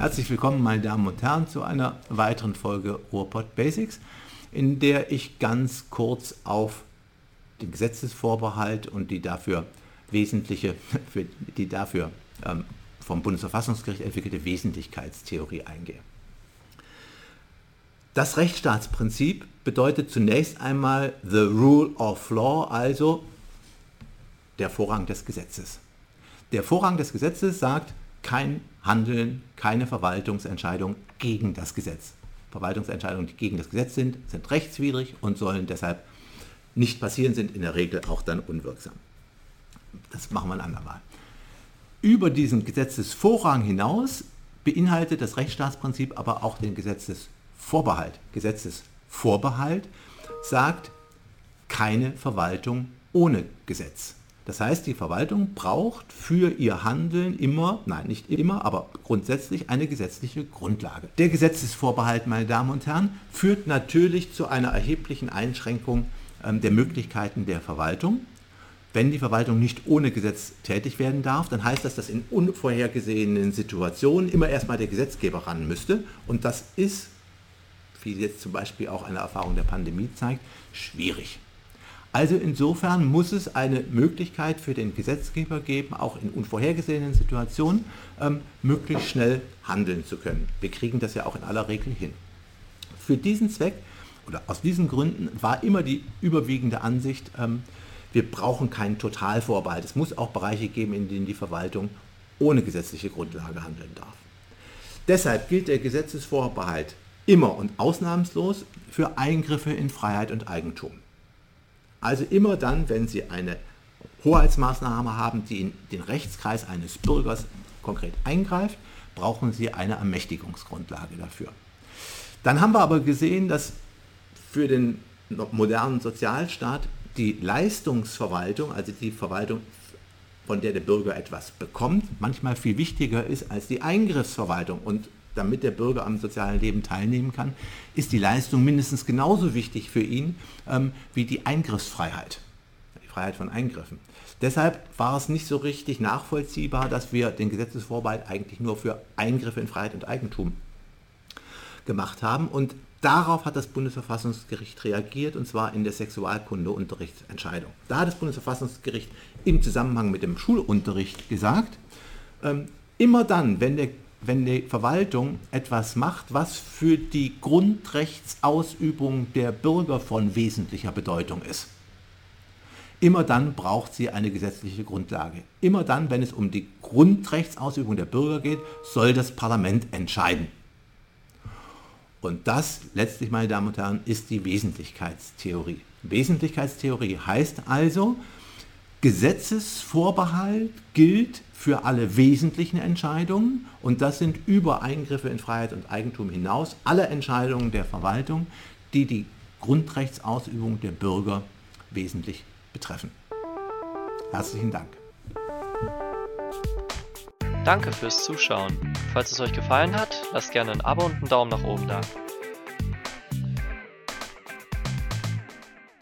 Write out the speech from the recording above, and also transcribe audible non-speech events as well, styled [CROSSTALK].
Herzlich willkommen, meine Damen und Herren, zu einer weiteren Folge Ruhrpott Basics, in der ich ganz kurz auf den Gesetzesvorbehalt und die dafür wesentliche, [LAUGHS] die dafür ähm, vom Bundesverfassungsgericht entwickelte Wesentlichkeitstheorie eingehe. Das Rechtsstaatsprinzip bedeutet zunächst einmal the rule of law, also der Vorrang des Gesetzes. Der Vorrang des Gesetzes sagt, kein Handeln, keine Verwaltungsentscheidung gegen das Gesetz. Verwaltungsentscheidungen, die gegen das Gesetz sind, sind rechtswidrig und sollen deshalb nicht passieren, sind in der Regel auch dann unwirksam. Das machen wir ein andermal. Über diesen Gesetzesvorrang hinaus beinhaltet das Rechtsstaatsprinzip aber auch den Gesetzesvorbehalt. Gesetzesvorbehalt sagt keine Verwaltung ohne Gesetz. Das heißt, die Verwaltung braucht für ihr Handeln immer, nein, nicht immer, aber grundsätzlich eine gesetzliche Grundlage. Der Gesetzesvorbehalt, meine Damen und Herren, führt natürlich zu einer erheblichen Einschränkung ähm, der Möglichkeiten der Verwaltung. Wenn die Verwaltung nicht ohne Gesetz tätig werden darf, dann heißt das, dass in unvorhergesehenen Situationen immer erstmal der Gesetzgeber ran müsste. Und das ist, wie jetzt zum Beispiel auch eine Erfahrung der Pandemie zeigt, schwierig. Also insofern muss es eine Möglichkeit für den Gesetzgeber geben, auch in unvorhergesehenen Situationen ähm, möglichst schnell handeln zu können. Wir kriegen das ja auch in aller Regel hin. Für diesen Zweck oder aus diesen Gründen war immer die überwiegende Ansicht, ähm, wir brauchen keinen Totalvorbehalt. Es muss auch Bereiche geben, in denen die Verwaltung ohne gesetzliche Grundlage handeln darf. Deshalb gilt der Gesetzesvorbehalt immer und ausnahmslos für Eingriffe in Freiheit und Eigentum. Also immer dann, wenn Sie eine Hoheitsmaßnahme haben, die in den Rechtskreis eines Bürgers konkret eingreift, brauchen Sie eine Ermächtigungsgrundlage dafür. Dann haben wir aber gesehen, dass für den modernen Sozialstaat die Leistungsverwaltung, also die Verwaltung, von der der Bürger etwas bekommt, manchmal viel wichtiger ist als die Eingriffsverwaltung. Und damit der Bürger am sozialen Leben teilnehmen kann, ist die Leistung mindestens genauso wichtig für ihn ähm, wie die Eingriffsfreiheit, die Freiheit von Eingriffen. Deshalb war es nicht so richtig nachvollziehbar, dass wir den Gesetzesvorbehalt eigentlich nur für Eingriffe in Freiheit und Eigentum gemacht haben. Und darauf hat das Bundesverfassungsgericht reagiert, und zwar in der Sexualkundeunterrichtsentscheidung. Da hat das Bundesverfassungsgericht im Zusammenhang mit dem Schulunterricht gesagt, ähm, immer dann, wenn der wenn die Verwaltung etwas macht, was für die Grundrechtsausübung der Bürger von wesentlicher Bedeutung ist. Immer dann braucht sie eine gesetzliche Grundlage. Immer dann, wenn es um die Grundrechtsausübung der Bürger geht, soll das Parlament entscheiden. Und das, letztlich, meine Damen und Herren, ist die Wesentlichkeitstheorie. Wesentlichkeitstheorie heißt also, Gesetzesvorbehalt gilt für alle wesentlichen Entscheidungen und das sind über Eingriffe in Freiheit und Eigentum hinaus alle Entscheidungen der Verwaltung, die die Grundrechtsausübung der Bürger wesentlich betreffen. Herzlichen Dank. Danke fürs Zuschauen. Falls es euch gefallen hat, lasst gerne ein Abo und einen Daumen nach oben da.